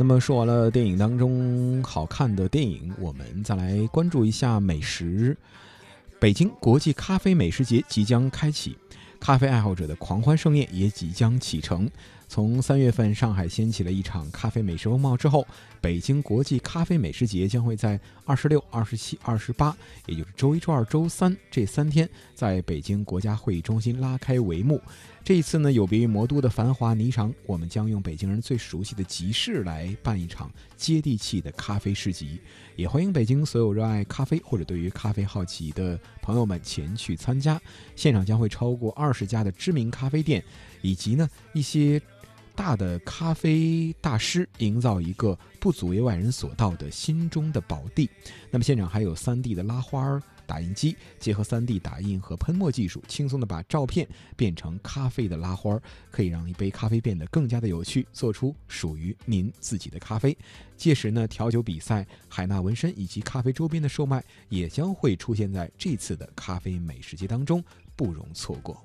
那么说完了电影当中好看的电影，我们再来关注一下美食。北京国际咖啡美食节即将开启，咖啡爱好者的狂欢盛宴也即将启程。从三月份上海掀起了一场咖啡美食风暴之后，北京国际咖啡美食节将会在二十六、二十七、二十八，也就是周一、周二、周三这三天，在北京国家会议中心拉开帷幕。这一次呢，有别于魔都的繁华霓裳，我们将用北京人最熟悉的集市来办一场接地气的咖啡市集。也欢迎北京所有热爱咖啡或者对于咖啡好奇的朋友们前去参加。现场将会超过二十家的知名咖啡店，以及呢一些。大的咖啡大师营造一个不足为外人所道的心中的宝地。那么现场还有 3D 的拉花儿打印机，结合 3D 打印和喷墨技术，轻松的把照片变成咖啡的拉花，可以让一杯咖啡变得更加的有趣，做出属于您自己的咖啡。届时呢，调酒比赛、海纳纹身以及咖啡周边的售卖也将会出现在这次的咖啡美食节当中，不容错过。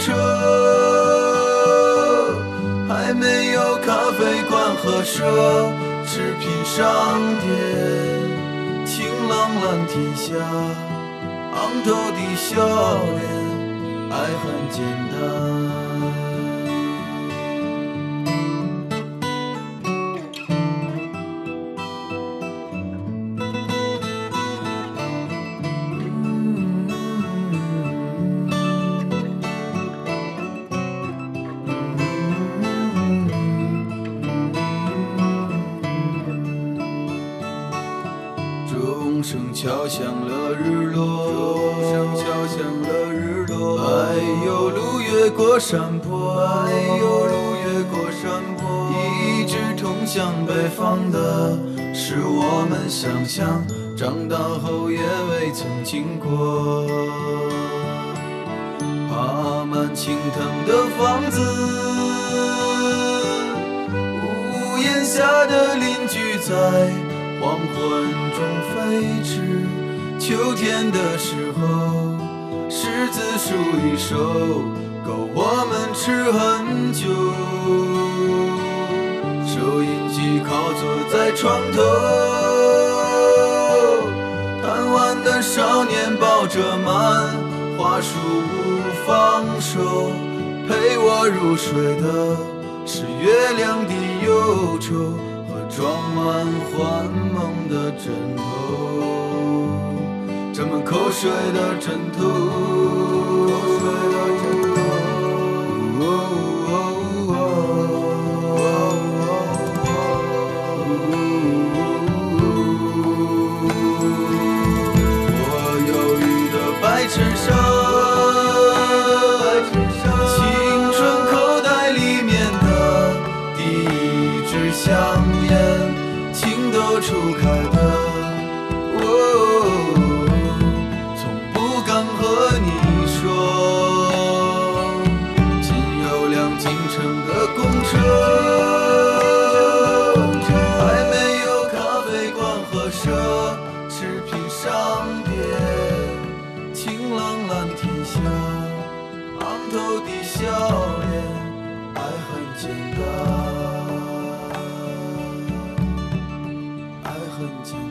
车，还没有咖啡馆和奢侈品商店。晴朗蓝天下，昂头的笑脸，爱很简单。敲响了日落，敲响了日落。哎呦，路越过山坡，哎呦，路越过山坡。一直通向北方的，是我们想象，长大后也未曾经过。爬满青藤的房子，屋檐下的邻居在。黄昏中秋天的时候，柿子树一熟，够我们吃很久。收音机靠坐在床头，贪玩的少年抱着漫画书不放手，陪我入睡的是月亮的忧愁和。装满幻梦的枕头，人们口水的枕头，我忧郁的白衬衫，青春口袋里面的第一支香烟，情窦初开的。简单，爱很简单，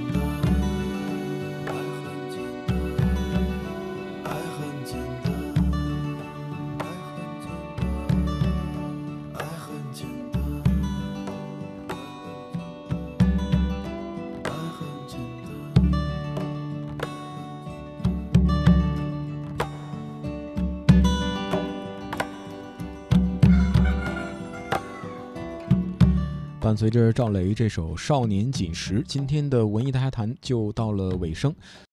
伴随着赵雷这首《少年锦时》，今天的文艺大家谈就到了尾声。